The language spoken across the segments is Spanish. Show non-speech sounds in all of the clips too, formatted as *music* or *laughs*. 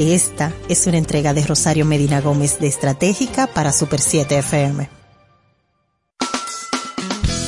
Esta es una entrega de Rosario Medina Gómez de Estratégica para Super 7 FM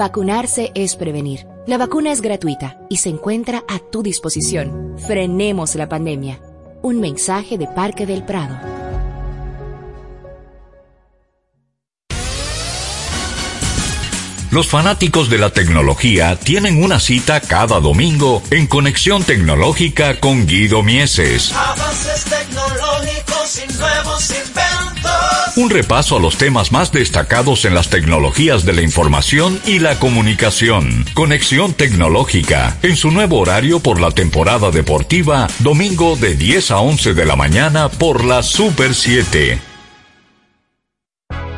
Vacunarse es prevenir. La vacuna es gratuita y se encuentra a tu disposición. Frenemos la pandemia. Un mensaje de Parque del Prado. Los fanáticos de la tecnología tienen una cita cada domingo en Conexión Tecnológica con Guido Mieses. Avances tecnológicos un repaso a los temas más destacados en las tecnologías de la información y la comunicación. Conexión tecnológica, en su nuevo horario por la temporada deportiva, domingo de 10 a 11 de la mañana por la Super 7.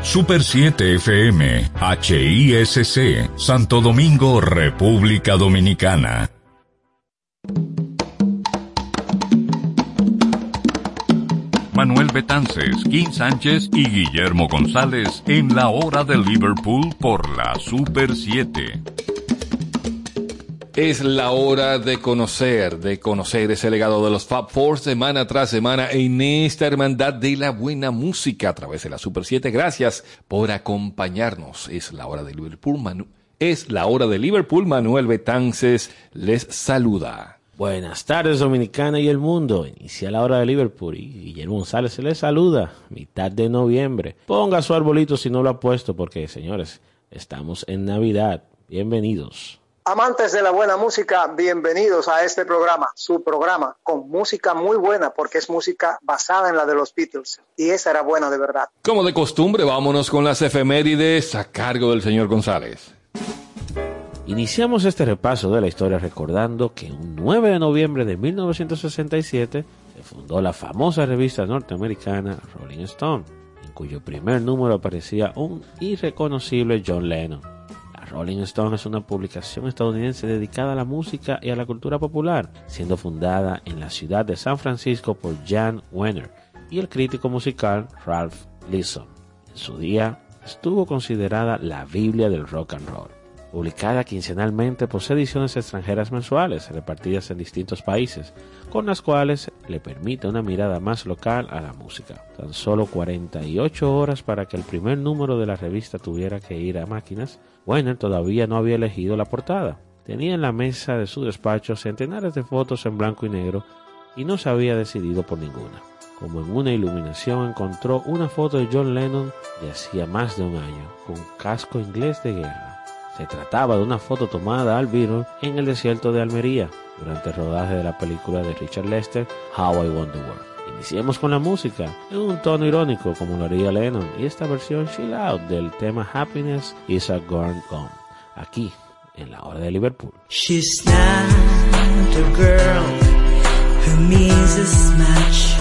Super 7 FM, HISC, Santo Domingo, República Dominicana. Manuel Betances, Kim Sánchez y Guillermo González en la hora de Liverpool por la Super 7. Es la hora de conocer, de conocer ese legado de los Fab Four semana tras semana en esta hermandad de la buena música a través de la Super 7. Gracias por acompañarnos. Es la hora de Liverpool. es la hora de Liverpool. Manuel Betances les saluda. Buenas tardes Dominicana y el mundo. Inicia la hora de Liverpool y Guillermo González se les saluda. Mitad de noviembre. Ponga su arbolito si no lo ha puesto porque, señores, estamos en Navidad. Bienvenidos. Amantes de la buena música, bienvenidos a este programa, su programa, con música muy buena porque es música basada en la de los Beatles y esa era buena de verdad. Como de costumbre, vámonos con las efemérides a cargo del señor González. Iniciamos este repaso de la historia recordando que un 9 de noviembre de 1967 se fundó la famosa revista norteamericana Rolling Stone, en cuyo primer número aparecía un irreconocible John Lennon. La Rolling Stone es una publicación estadounidense dedicada a la música y a la cultura popular, siendo fundada en la ciudad de San Francisco por Jan Wenner y el crítico musical Ralph Leeson. En su día estuvo considerada la Biblia del rock and roll publicada quincenalmente, posee ediciones extranjeras mensuales repartidas en distintos países, con las cuales le permite una mirada más local a la música. Tan solo 48 horas para que el primer número de la revista tuviera que ir a máquinas, Wenner todavía no había elegido la portada. Tenía en la mesa de su despacho centenares de fotos en blanco y negro y no se había decidido por ninguna. Como en una iluminación encontró una foto de John Lennon de hacía más de un año, con casco inglés de guerra se trataba de una foto tomada al Beatle en el desierto de Almería durante el rodaje de la película de Richard Lester, How I Want the World. Iniciemos con la música, en un tono irónico como lo haría Lennon, y esta versión chill out del tema Happiness is a Gone Gone, aquí en la hora de Liverpool. She's not who means as much.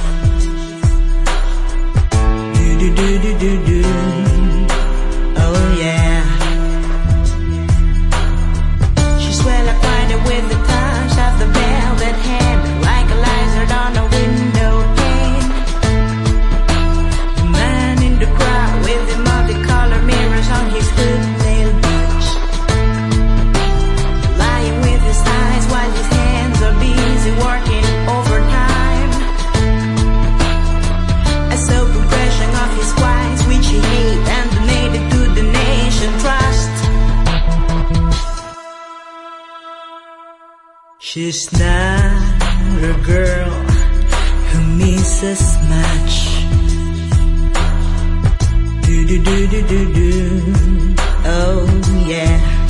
She's not a girl who misses much. Do do do do do do. Oh yeah.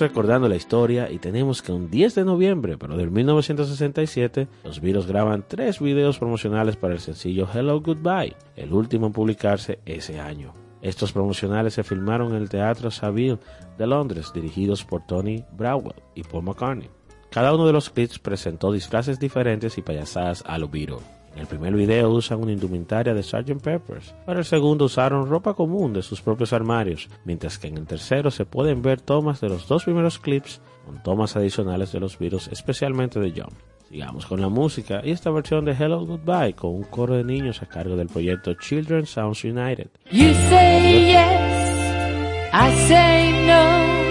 Recordando la historia y tenemos que un 10 de noviembre, pero del 1967, los Beatles graban tres videos promocionales para el sencillo Hello Goodbye, el último en publicarse ese año. Estos promocionales se filmaron en el Teatro Saville de Londres, dirigidos por Tony Browell y Paul McCartney. Cada uno de los clips presentó disfraces diferentes y payasadas a los Beatles. En el primer video usan una indumentaria de Sgt. Peppers, para el segundo usaron ropa común de sus propios armarios, mientras que en el tercero se pueden ver tomas de los dos primeros clips con tomas adicionales de los virus, especialmente de John. Sigamos con la música y esta versión de Hello Goodbye con un coro de niños a cargo del proyecto Children Sounds United. You say yes, I say no.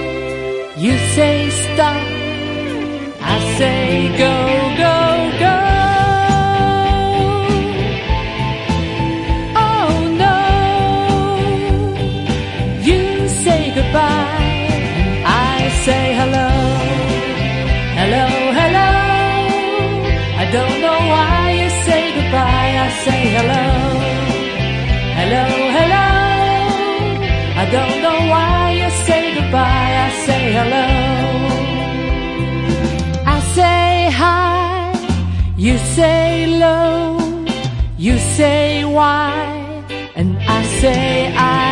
You say stop, I say go, go, you say low, you say why, and I say I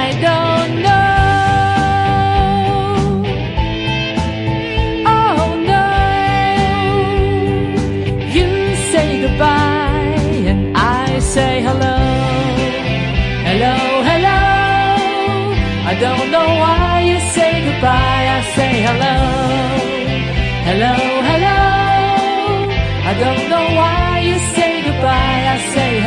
say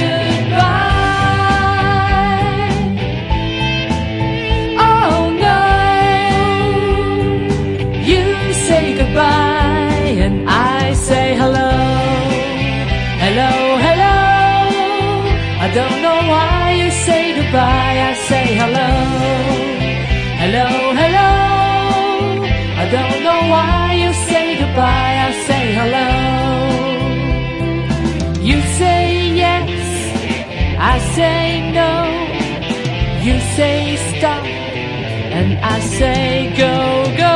goodbye? Oh goodbye You say goodbye and I say hello. Hello hello. I don't know why say hello, hello, hello. I don't know why you say goodbye. I say hello. You say yes, I say no. You say stop, and I say go, go,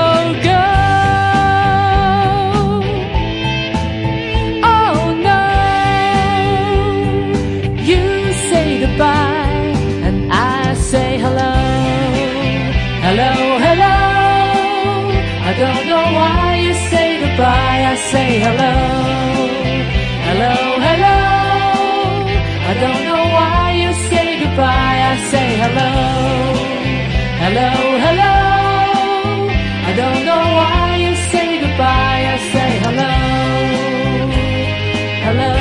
say hello, hello, hello. I don't know why you say goodbye. I say hello, hello, hello. I don't know why you say goodbye. I say hello, hello.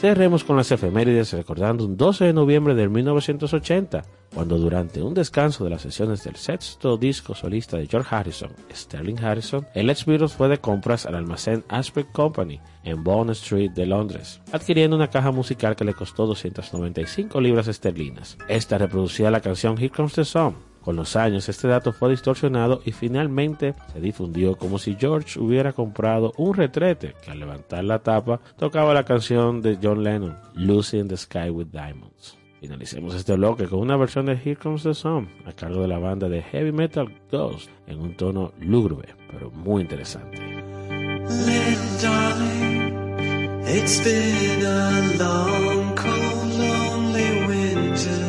Cerremos con las efemérides recordando un 12 de noviembre de 1980, cuando durante un descanso de las sesiones del sexto disco solista de George Harrison, Sterling Harrison, el ex Beatles fue de compras al almacén Aspect Company en Bond Street de Londres, adquiriendo una caja musical que le costó 295 libras esterlinas. Esta reproducía la canción Here Comes the Sun, con los años este dato fue distorsionado y finalmente se difundió como si George hubiera comprado un retrete que al levantar la tapa tocaba la canción de John Lennon, Lucy in the Sky with Diamonds. Finalicemos este bloque con una versión de Here Comes the Sun a cargo de la banda de heavy metal Ghost en un tono lúgubre pero muy interesante. Little darling, it's been a long, cold, lonely winter.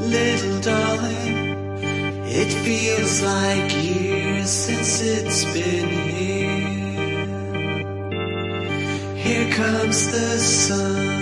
Little darling, it feels like years since it's been here. Here comes the sun.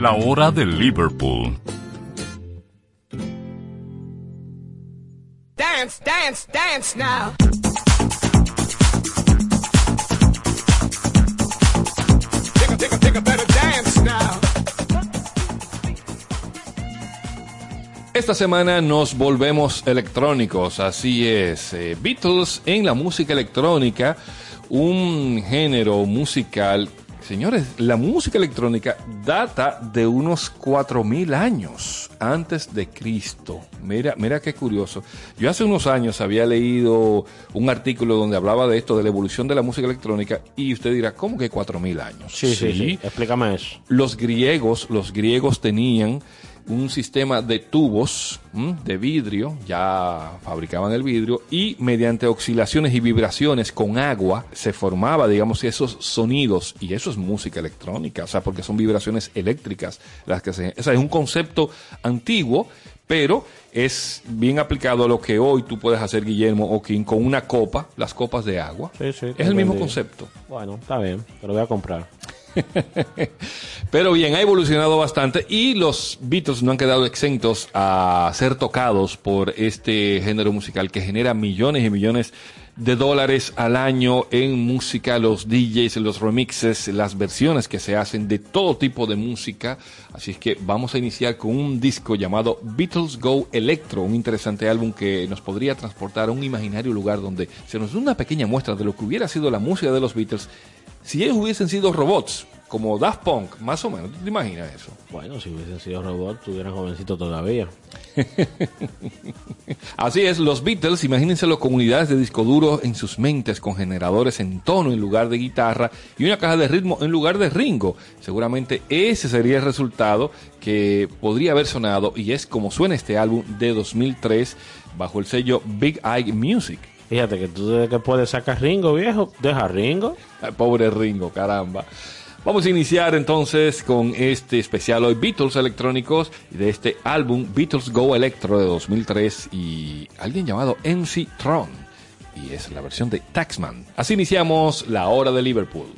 La hora de Liverpool. Dance, dance, dance now. Take a, take a, take a better dance now. Esta semana nos volvemos electrónicos, así es. eh, Beatles en la música electrónica, un género musical. Señores, la música electrónica data de unos 4000 años antes de Cristo. Mira, mira qué curioso. Yo hace unos años había leído un artículo donde hablaba de esto, de la evolución de la música electrónica, y usted dirá, ¿cómo que 4000 años? Sí, sí, sí. Explícame eso. Los griegos, los griegos tenían un sistema de tubos ¿m? de vidrio, ya fabricaban el vidrio, y mediante oscilaciones y vibraciones con agua se formaba, digamos, esos sonidos, y eso es música electrónica, o sea, porque son vibraciones eléctricas las que se... O sea, es un concepto antiguo, pero es bien aplicado a lo que hoy tú puedes hacer, Guillermo o King, con una copa, las copas de agua. Sí, sí. Es el mismo concepto. Bueno, está bien, pero voy a comprar. *laughs* Pero bien, ha evolucionado bastante y los Beatles no han quedado exentos a ser tocados por este género musical que genera millones y millones de dólares al año en música, los DJs, los remixes, las versiones que se hacen de todo tipo de música. Así es que vamos a iniciar con un disco llamado Beatles Go Electro, un interesante álbum que nos podría transportar a un imaginario lugar donde se nos da una pequeña muestra de lo que hubiera sido la música de los Beatles si ellos hubiesen sido robots, como Daft Punk, más o menos. ¿Tú te imaginas eso? Bueno, si hubiesen sido robots, estuvieran jovencitos todavía. *laughs* Así es, los Beatles, imagínense las comunidades de disco duro en sus mentes con generadores en tono en lugar de guitarra y una caja de ritmo en lugar de Ringo. Seguramente ese sería el resultado que podría haber sonado y es como suena este álbum de 2003 bajo el sello Big Eye Music. Fíjate que tú desde que puedes sacar Ringo, viejo, deja Ringo. Pobre Ringo, caramba. Vamos a iniciar entonces con este especial hoy Beatles electrónicos de este álbum Beatles Go Electro de 2003 y alguien llamado MC Tron y es la versión de Taxman. Así iniciamos la hora de Liverpool.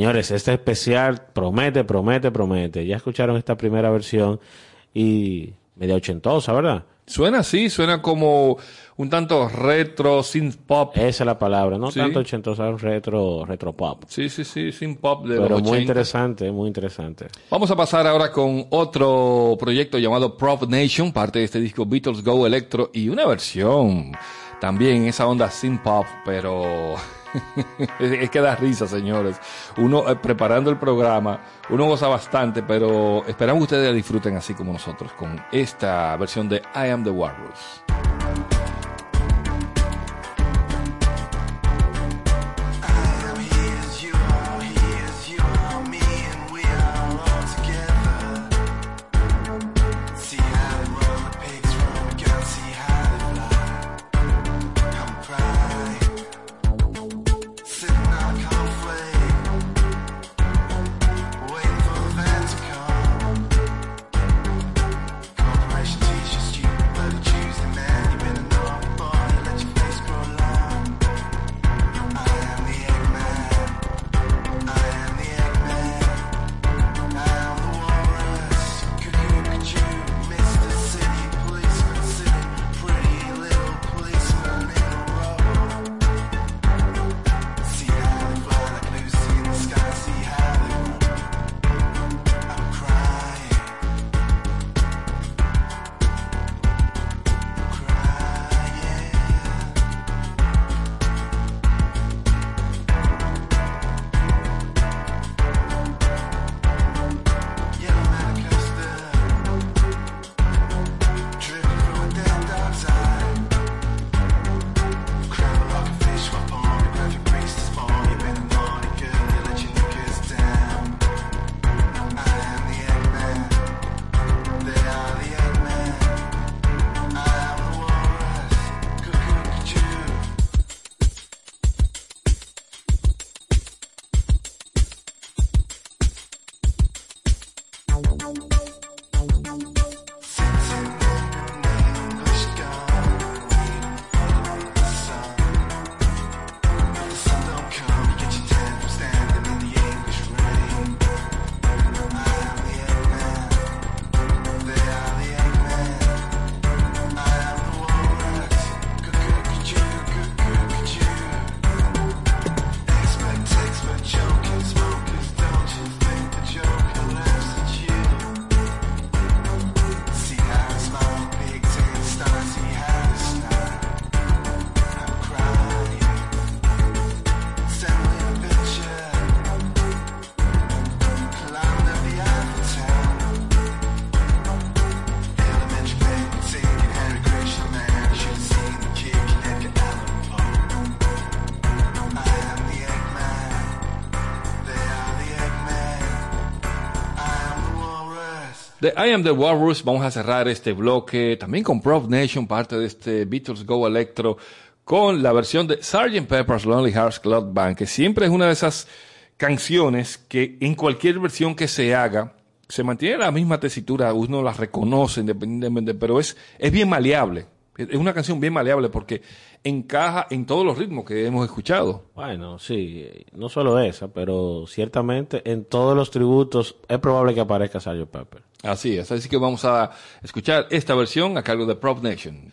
Señores, este especial promete, promete, promete. Ya escucharon esta primera versión y media ochentosa, ¿verdad? Suena así, suena como un tanto retro, synth pop. Esa es la palabra, no Sí. tanto ochentosa, retro, retro pop. Sí, sí, sí, synth pop de Pero los muy 80. interesante, muy interesante. Vamos a pasar ahora con otro proyecto llamado Prop Nation, parte de este disco Beatles Go Electro y una versión también esa onda synth pop, pero *laughs* es, que da risa, señores. Uno eh, preparando el programa, uno goza bastante, pero esperamos que ustedes disfruten así como nosotros con esta versión de I Am the Walrus. I Am the Walrus, vamos a cerrar este bloque también con Prov Nation, parte de este Beatles Go Electro, con la versión de Sgt. Pepper's Lonely Hearts Club Band, que siempre es una de esas canciones que en cualquier versión que se haga, se mantiene la misma tesitura, uno la reconoce independientemente, pero es, es bien maleable. Es una canción bien maleable porque encaja en todos los ritmos que hemos escuchado. Bueno, sí, no solo esa, pero ciertamente en todos los tributos es probable que aparezca Sgt. Pepper. Así es, así que vamos a escuchar esta versión a cargo de Prop Nation.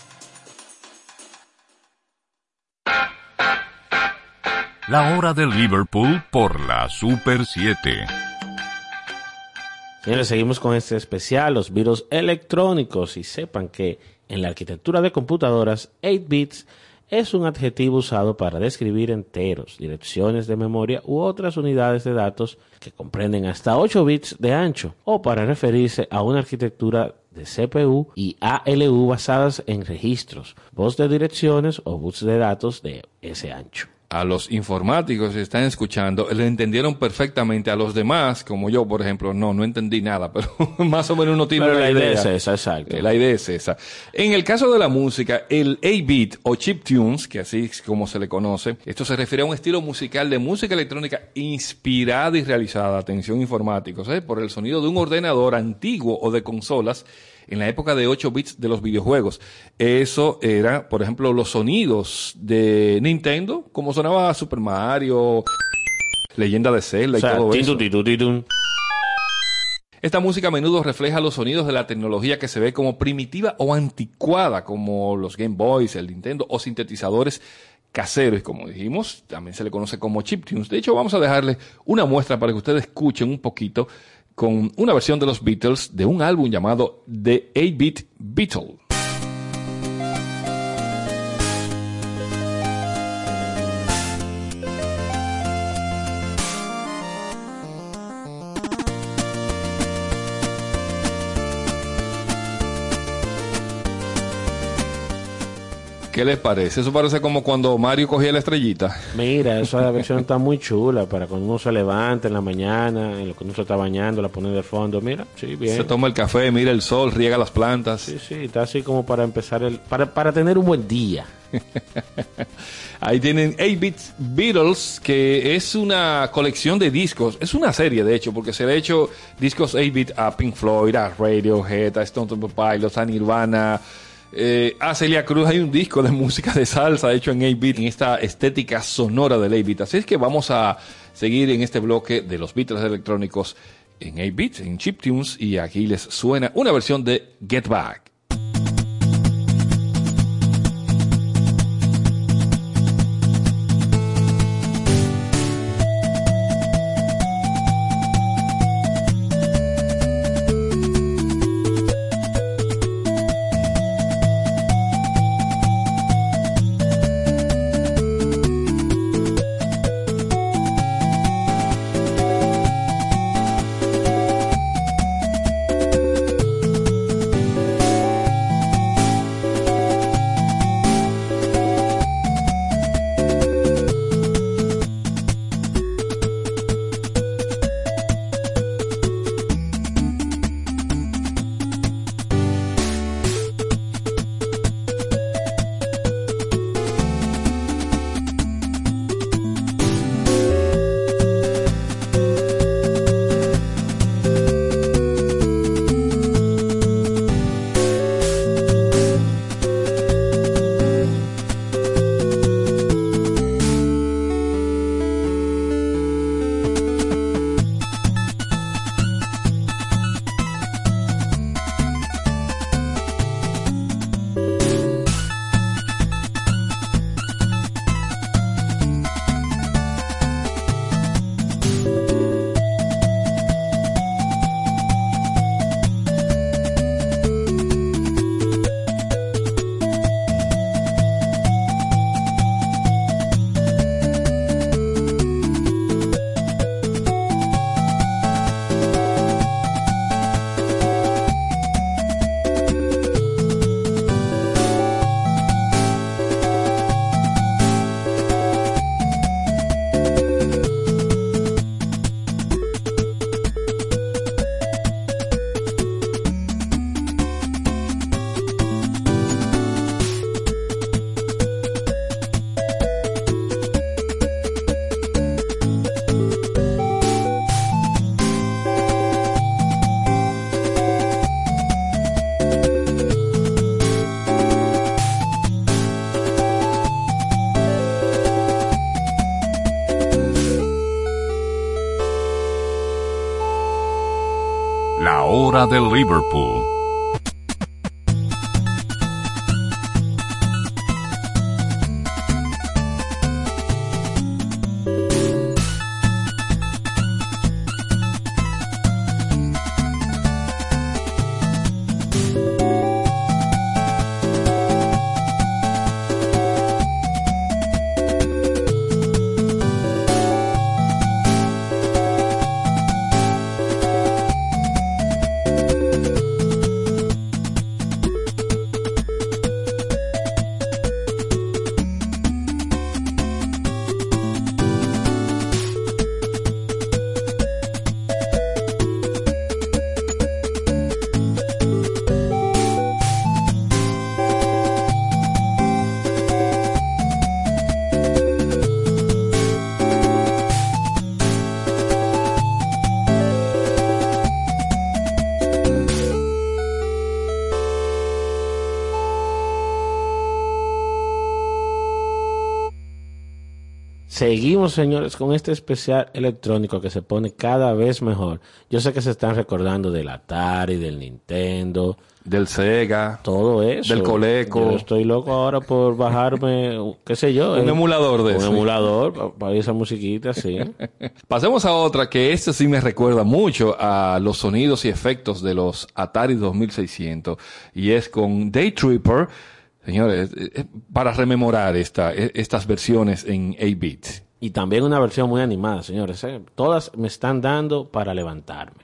La hora de Liverpool por la Super 7. Señores, seguimos con este especial, los virus electrónicos, y sepan que en la arquitectura de computadoras, 8 bits es un adjetivo usado para describir enteros, direcciones de memoria u otras unidades de datos que comprenden hasta 8 bits de ancho, o para referirse a una arquitectura de CPU y ALU basadas en registros, voz de direcciones o bits de datos de ese ancho a los informáticos que están escuchando, le entendieron perfectamente. A los demás, como yo, por ejemplo, no, no entendí nada, pero *laughs* más o menos uno tiene Pero una la idea idea. es esa, exacto. Eh, La idea es esa. En el caso de la música, el 8-bit o chiptunes, que así es como se le conoce, esto se refiere a un estilo musical de música electrónica inspirada y realizada, atención informáticos, ¿eh? por el sonido de un ordenador antiguo o de consolas en la época de 8 bits de los videojuegos. Eso era, por ejemplo, los sonidos de Nintendo, como sonaba Super Mario, Leyenda de Zelda O sea, y todo eso. Esta música a menudo refleja los sonidos de la tecnología que se ve como primitiva o anticuada, como los Game Boys, el Nintendo o sintetizadores caseros. Como dijimos, también se le conoce como chiptunes. De hecho, vamos a dejarle una muestra para que ustedes escuchen un poquito con una versión de los Beatles de un álbum llamado The 8-Bit Beatle. ¿Qué les parece? Eso parece como cuando Mario cogía la estrellita. Mira, esa *laughs* versión está muy chula para cuando uno se levanta en la mañana, en lo que uno se está bañando, la pone de fondo. Mira, sí, bien. Se toma el café, mira el sol, riega las plantas. Sí, sí, está así como para empezar el. Para, para tener un buen día. *laughs* Ahí tienen 8-Bit Beatles, que es una colección de discos. Es una serie, de hecho, porque se le ha hecho discos 8-Bit a Pink Floyd, a Radiohead, a Stone Temple Pilots, a Nirvana. Eh, a Celia Cruz hay un disco de *laughs* música de salsa hecho en 8-Bit, en esta estética sonora del 8-Bit. Así es que vamos a seguir en este bloque de los Beatles electrónicos en 8-Bit, en chiptunes, y aquí les suena una versión de Get Back. Hora de Liverpool. Seguimos, señores, con este especial electrónico que se pone cada vez mejor. Yo sé que se están recordando del Atari, del Nintendo, Del Sega. todo eso. Del Coleco. Yo estoy loco ahora por bajarme, *laughs* qué sé yo. Un emulador de Un ese. emulador pa- para esa musiquita, sí. *laughs* Pasemos a otra que este sí me recuerda mucho a los sonidos y efectos de los Atari 2600 y es con Day Tripper, señores, para rememorar esta, eh, estas versiones en 8-bit. y también una versión muy animada, señores. eh. Todas me están dando para levantarme.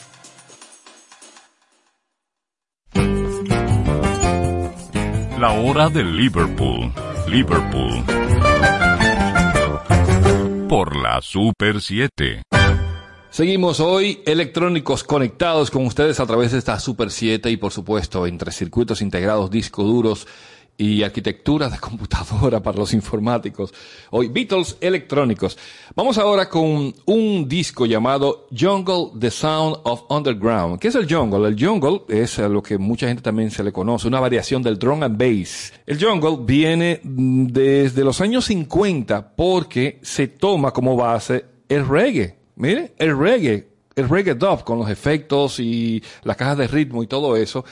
La hora de Liverpool. Liverpool. Por la Super 7. Seguimos hoy electrónicos conectados con ustedes a través de esta Super 7 y por supuesto entre circuitos integrados, discos duros y arquitectura de *laughs* computadora para los informáticos. Hoy Beatles electrónicos. Vamos ahora con un disco llamado Jungle The Sound of Underground. ¿Qué es el jungle? El jungle es lo que mucha gente también se le conoce, una variación del drum and bass. El jungle viene desde los años 50 porque se toma como base el reggae. Mire, el reggae, el reggae dub con los efectos y las cajas de ritmo y todo eso.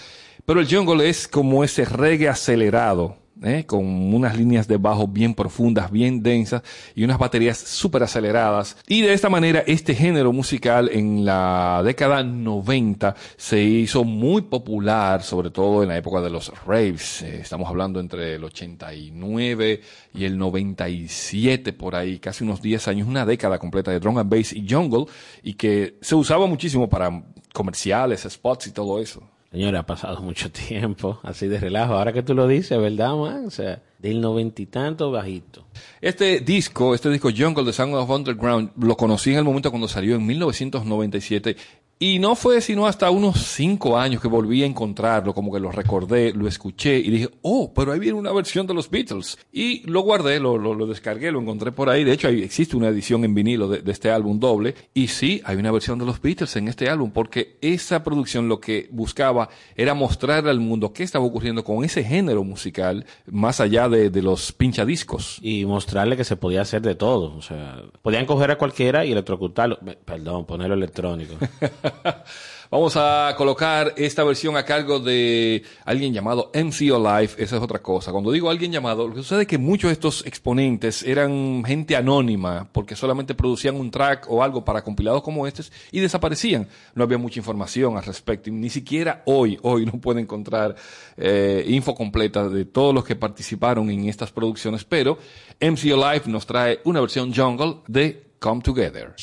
Pero el jungle es como ese reggae acelerado, ¿eh? con unas líneas de bajo bien profundas, bien densas y unas baterías súper aceleradas. Y de esta manera este género musical en la década 90 se hizo muy popular, sobre todo en la época de los raves. Eh, estamos hablando entre el 89 y el 97 por ahí, casi unos 10 años, una década completa de drum and bass y jungle y que se usaba muchísimo para comerciales, spots y todo eso. Señora, ha pasado *laughs* mucho tiempo así de relajo. Ahora que tú lo dices, ¿verdad, man? O sea, del noventa y tanto bajito. Este disco, este disco Jungle de Sound of Underground, lo conocí en el momento cuando salió en 1997 y no fue sino hasta unos cinco años que volví a encontrarlo, como que lo recordé, lo escuché y dije, oh, pero ahí viene una versión de los Beatles. Y lo guardé, lo, descargué, lo encontré por ahí. De hecho, existe una edición en vinilo de, de, este álbum doble. Y sí, hay una versión de los Beatles en este álbum, porque esa producción lo que buscaba era mostrarle al mundo qué estaba ocurriendo con ese género musical, más allá de, de los pinchadiscos. Y mostrarle que se podía hacer de todo. O sea, podían coger a cualquiera y electrocutarlo. Perdón, ponerlo electrónico. *laughs* Vamos a colocar esta versión a cargo de alguien llamado MCO Live. Esa es otra cosa. Cuando digo alguien llamado, lo que sucede es que muchos de estos exponentes eran gente anónima porque solamente producían un track o algo para compilados como estos y desaparecían. No había mucha información al respecto. Ni siquiera hoy, hoy no puede encontrar eh, info completa de todos los que participaron en estas producciones. Pero MCO Live nos trae una versión jungle de Come Together.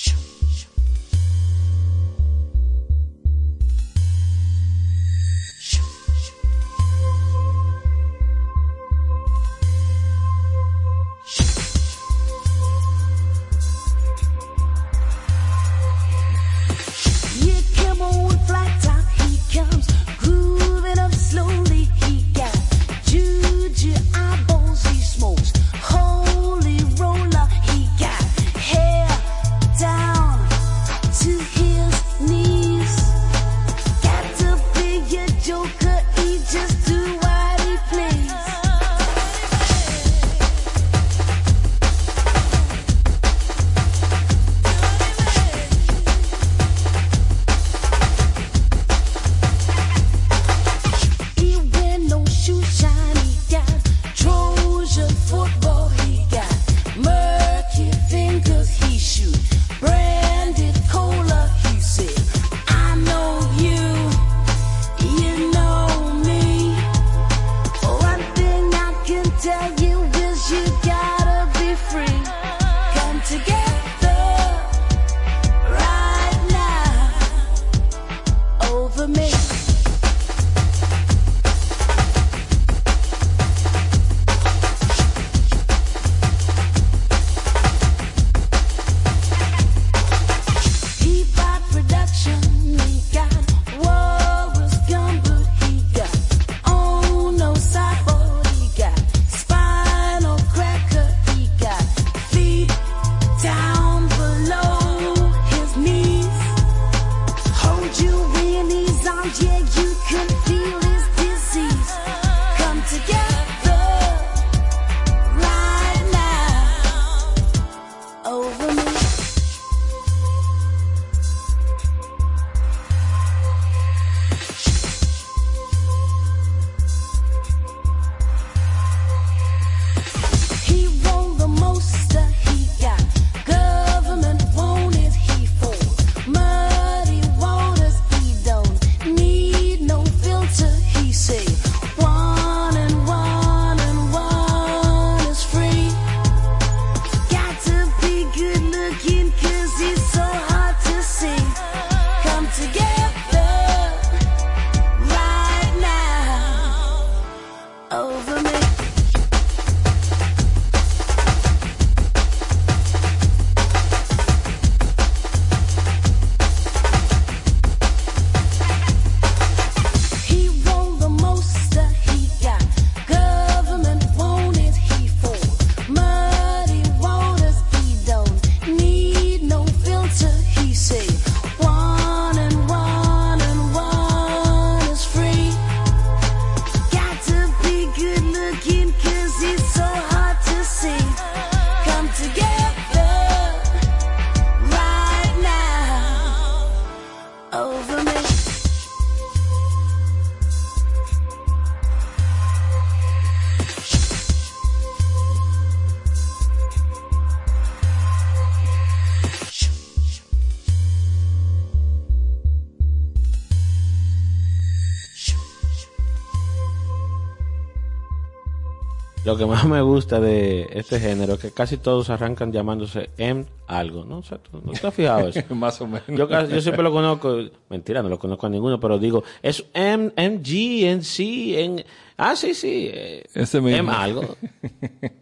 Lo que más me gusta de este género es que casi todos arrancan llamándose M algo, ¿no? O sea, ¿tú- ¿No te has fijado eso? *laughs* Más o menos. Yo, casi- yo siempre lo conozco, mentira, no lo conozco a ninguno, pero digo, es M, MG, NC, en... Ah, sí, sí. eh, Ese mismo. M algo. *laughs*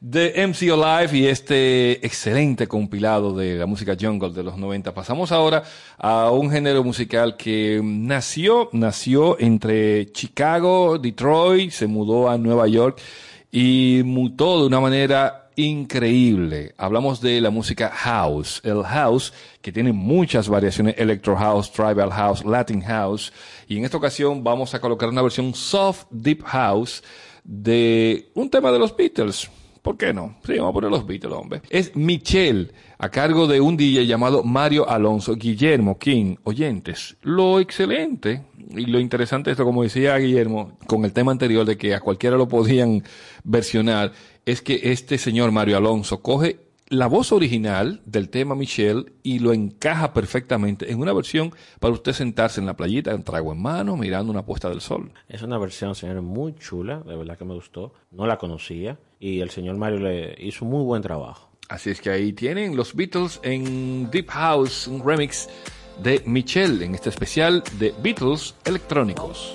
de MC Alive y este excelente compilado de la música jungle de los 90. Pasamos ahora a un género musical que nació, nació entre Chicago, Detroit, se mudó a Nueva York y mutó de una manera increíble. Hablamos de la música house, el house que tiene muchas variaciones, electro house, tribal house, latin house y en esta ocasión vamos a colocar una versión soft deep house de un tema de los Beatles. ¿Por qué no? Sí, vamos a poner los Beatles, hombre. Es Michelle, a cargo de un DJ llamado Mario Alonso Guillermo King. Oyentes, lo excelente y lo interesante de esto, como decía Guillermo, con el tema anterior de que a cualquiera lo podían versionar, es que este señor Mario Alonso coge la voz original del tema Michelle y lo encaja perfectamente en una versión para usted sentarse en la playita, un trago en mano, mirando una puesta del sol. Es una versión, señores, muy chula, de verdad que me gustó. No la conocía y el señor Mario le hizo muy buen trabajo. Así es que ahí tienen los Beatles en Deep House, un remix de Michelle en este especial de Beatles electrónicos.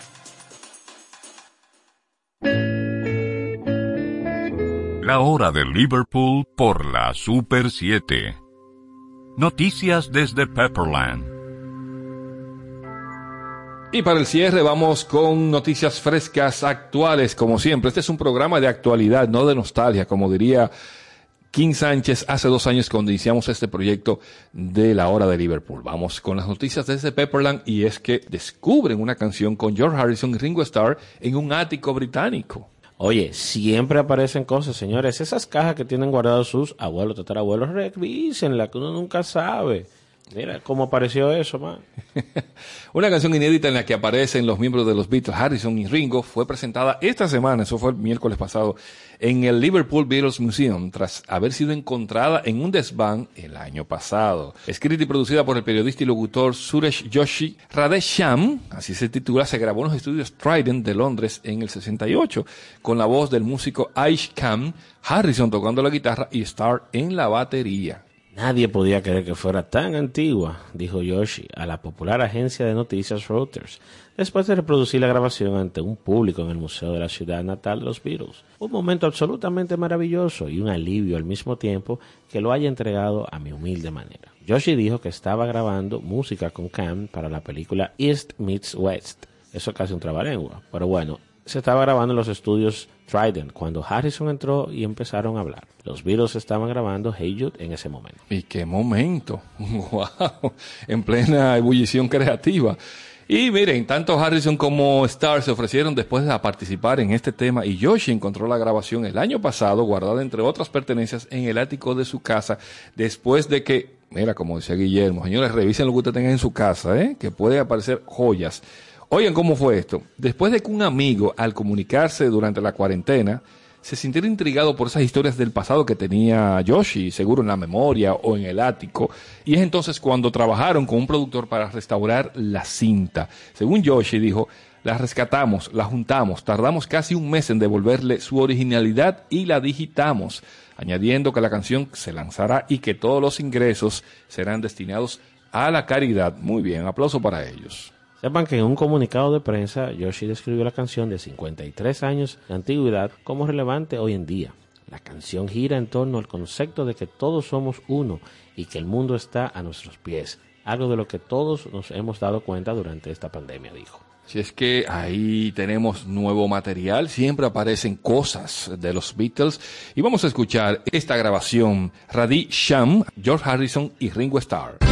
La hora de Liverpool por la Super 7. Noticias desde Pepperland. Y para el cierre vamos con noticias frescas, actuales, como siempre. Este es un programa de actualidad, no de nostalgia, como diría King Sánchez hace dos años cuando iniciamos este proyecto de la hora de Liverpool. Vamos con las noticias desde Pepperland y es que descubren una canción con George Harrison y Ringo Starr en un ático británico. Oye, siempre aparecen cosas, señores. Esas cajas que tienen guardados sus abuelos, tatarabuelos, revísenla, que uno nunca sabe. Mira cómo apareció eso, man. *laughs* Una canción inédita en la que aparecen los miembros de los Beatles, Harrison y Ringo, fue presentada esta semana, eso fue el miércoles pasado, en el Liverpool Beatles Museum, tras haber sido encontrada en un desván el año pasado. Escrita y producida por el periodista y locutor Suresh Joshi Radesham, así se titula, se grabó en los estudios Trident de Londres en el 68, con la voz del músico Aish Khan, Harrison tocando la guitarra y Starr en la batería. Nadie podía creer que fuera tan antigua, dijo Yoshi a la popular agencia de noticias Reuters, después de reproducir la grabación ante un público en el Museo de la Ciudad Natal de los Beatles. Un momento absolutamente maravilloso y un alivio al mismo tiempo que lo haya entregado a mi humilde manera. Yoshi dijo que estaba grabando música con Cam para la película East Meets West. Eso es casi un trabalengua, pero bueno, se estaba grabando en los estudios Trident cuando Harrison entró y empezaron a hablar. Los Beatles estaban grabando Hey Jude en ese momento. ¿Y qué momento? *laughs* ¡Wow! En plena ebullición creativa. Y miren, tanto Harrison como Starr se ofrecieron después de participar en este tema y Yoshi encontró la grabación el año pasado guardada entre otras pertenencias en el ático de su casa después de que, mira, como decía Guillermo, señores, revisen lo que usted tenga en su casa, ¿eh? que puede aparecer joyas. Oigan cómo fue esto. Después de que un amigo, al comunicarse durante la cuarentena, se sintiera intrigado por esas historias del pasado que tenía Yoshi, seguro en la memoria o en el ático, y es entonces cuando trabajaron con un productor para restaurar la cinta. Según Yoshi dijo, la rescatamos, la juntamos, tardamos casi un mes en devolverle su originalidad y la digitamos, añadiendo que la canción se lanzará y que todos los ingresos serán destinados a la caridad. Muy bien, aplauso para ellos. Sepan que en un comunicado de prensa, Yoshi describió la canción de 53 años de antigüedad como relevante hoy en día. La canción gira en torno al concepto de que todos somos uno y que el mundo está a nuestros pies, algo de lo que todos nos hemos dado cuenta durante esta pandemia, dijo. Si es que ahí tenemos nuevo material, siempre aparecen cosas de los Beatles y vamos a escuchar esta grabación, Radhi Sham, George Harrison y Ringo Starr.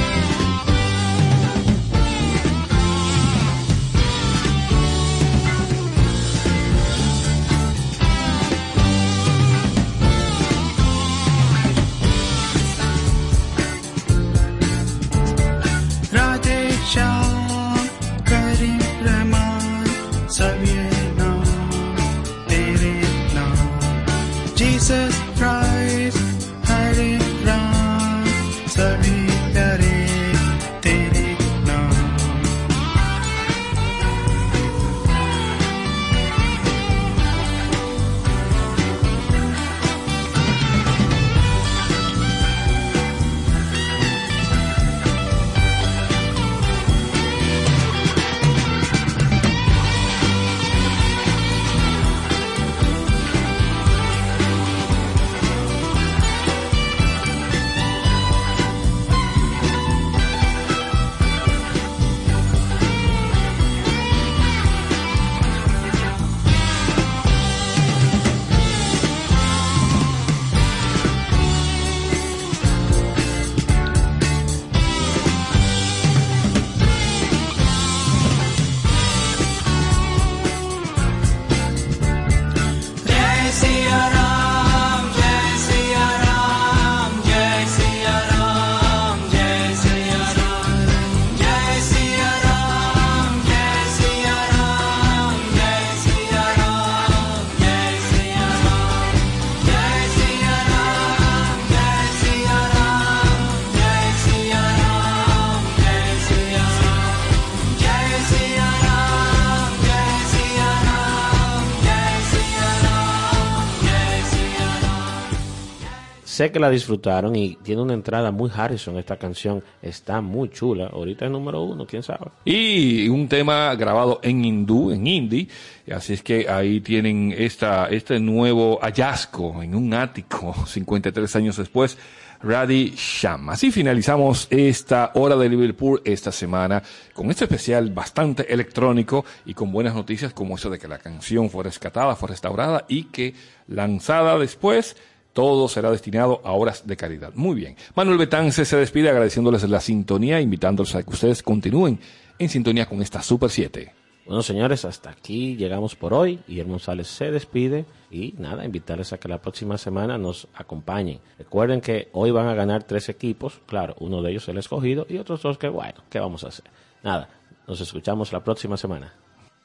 Sé que la disfrutaron y tiene una entrada muy Harrison. Esta canción está muy chula. Ahorita es número uno, quién sabe. Y un tema grabado en hindú, en hindi. Así es que ahí tienen esta, este nuevo hallazgo en un ático *laughs* 53 años después. Radhi Sham. Así finalizamos esta hora de Liverpool esta semana con este especial bastante electrónico y con buenas noticias como eso de que la canción fue rescatada, fue restaurada y que lanzada después todo será destinado a horas de caridad. Muy bien. Manuel Betance se despide agradeciéndoles la sintonía, invitándoles a que ustedes continúen en sintonía con esta Super 7. Bueno, señores, hasta aquí llegamos por hoy. Guillermo González se despide y nada, invitarles a que la próxima semana nos acompañen. Recuerden que hoy van a ganar tres equipos, claro, uno de ellos el escogido y otros dos que, bueno, ¿qué vamos a hacer? Nada, nos escuchamos la próxima semana.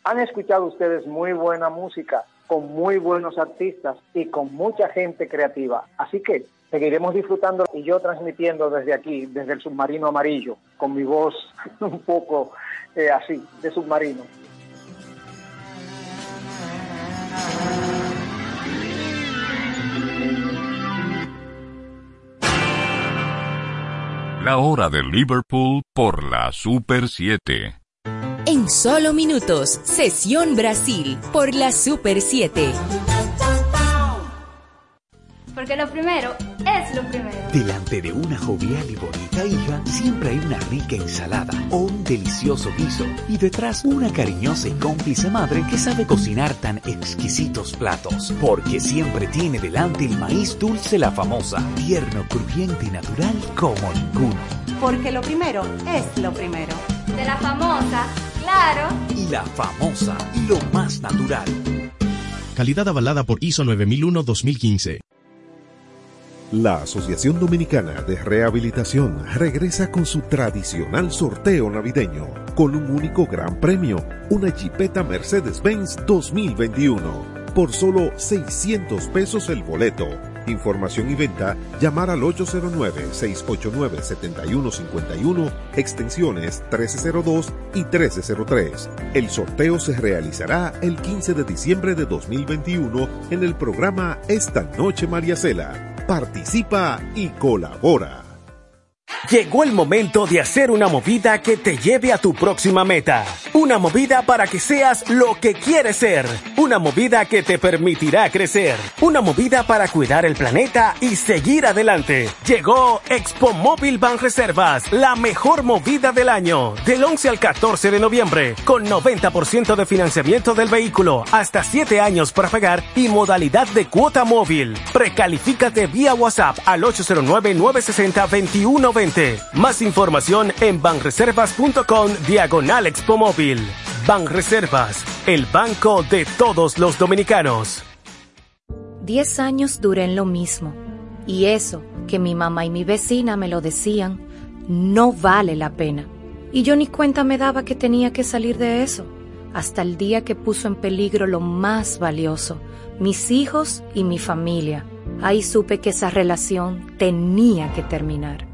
Han escuchado ustedes muy buena música, con muy buenos artistas y con mucha gente creativa. Así que seguiremos disfrutando y yo transmitiendo desde aquí, desde el submarino amarillo, con mi voz *laughs* un poco eh, así, de submarino. La hora de Liverpool por la Super 7. En solo minutos, Sesión Brasil por la Super 7. Porque lo primero es lo primero. Delante de una jovial y bonita hija siempre hay una rica ensalada o un delicioso guiso y detrás una cariñosa y cómplice madre que sabe cocinar tan exquisitos platos porque siempre tiene delante el maíz dulce la famosa, tierno, crujiente y natural como ninguno. Porque lo primero es lo primero. De la famosa, claro. Y la famosa, lo más natural. Calidad avalada por ISO 9001-2015. La Asociación Dominicana de Rehabilitación regresa con su tradicional sorteo navideño, con un único gran premio, una Jeepeta Mercedes-Benz 2021, por solo 600 pesos el boleto. Información y venta, llamar al 809-689-7151, extensiones 1302 y 1303. El sorteo se realizará el 15 de diciembre de 2021 en el programa Esta Noche María Cela. Participa y colabora. Llegó el momento de hacer una movida que te lleve a tu próxima meta. Una movida para que seas lo que quieres ser. Una movida que te permitirá crecer. Una movida para cuidar el planeta y seguir adelante. Llegó Expo Móvil Ban Reservas, la mejor movida del año. Del 11 al 14 de noviembre, con 90% de financiamiento del vehículo, hasta 7 años para pagar y modalidad de cuota móvil. Precalifícate vía WhatsApp al 809-960-2120. Más información en banreservas.com diagonal Expo Móvil. Banreservas, el banco de todos los dominicanos. Diez años duré en lo mismo. Y eso, que mi mamá y mi vecina me lo decían, no vale la pena. Y yo ni cuenta me daba que tenía que salir de eso, hasta el día que puso en peligro lo más valioso, mis hijos y mi familia. Ahí supe que esa relación tenía que terminar.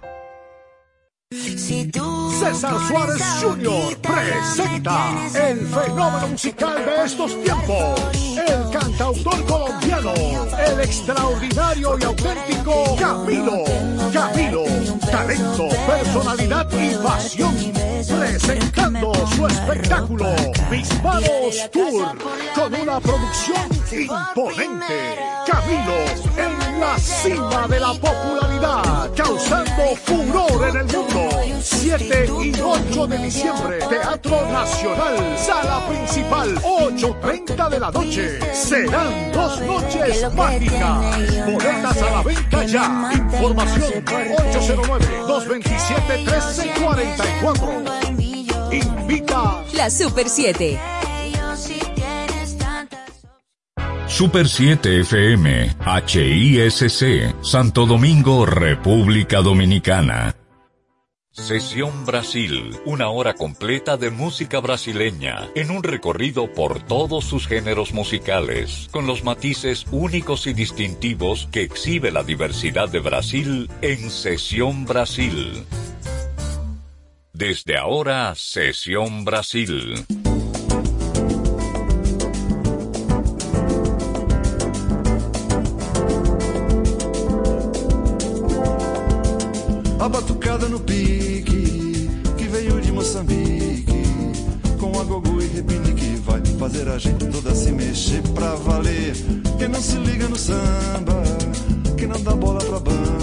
César Suárez Jr. presenta el fenómeno musical de estos tiempos, el cantautor colombiano, el extraordinario y auténtico Camilo. Camilo, talento, personalidad y pasión, presentando su espectáculo Mis Manos Tour, con una producción imponente. Camilo en la cima de la popularidad, causando furor en el mundo. 7 y 8 de diciembre, Teatro Nacional, sala principal, 8.30 de la noche. Serán dos noches mágicas. Boletas a la venta ya. Información 809-227-1344. Invita La Super 7. Super 7 FM, HISC, Santo Domingo, República Dominicana. Sesión Brasil, una hora completa de música brasileña, en un recorrido por todos sus géneros musicales, con los matices únicos y distintivos que exhibe la diversidad de Brasil en Sesión Brasil. Desde ahora, Sesión Brasil. Fazer a gente toda se mexer pra valer. Quem não se liga no samba, quem não dá bola pra bamba,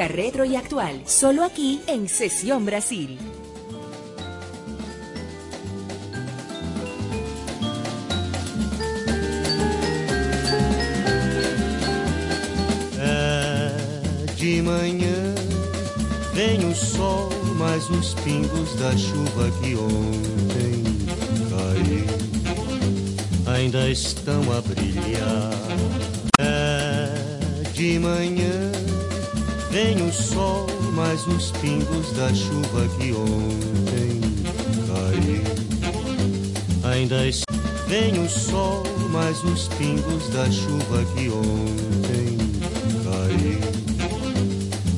Música retro y actual, solo aquí en Sesión Brasil. É de manhã vem o sol, mas os pingos da chuva que ontem caiu ainda estão a brilhar. Os pingos da chuva que ontem caiu. Ainda vem o sol, mas os pingos da chuva que ontem caiu.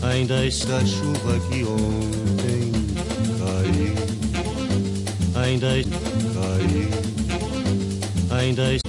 Ainda está chuva que ontem caiu. Ainda caiu. Ainda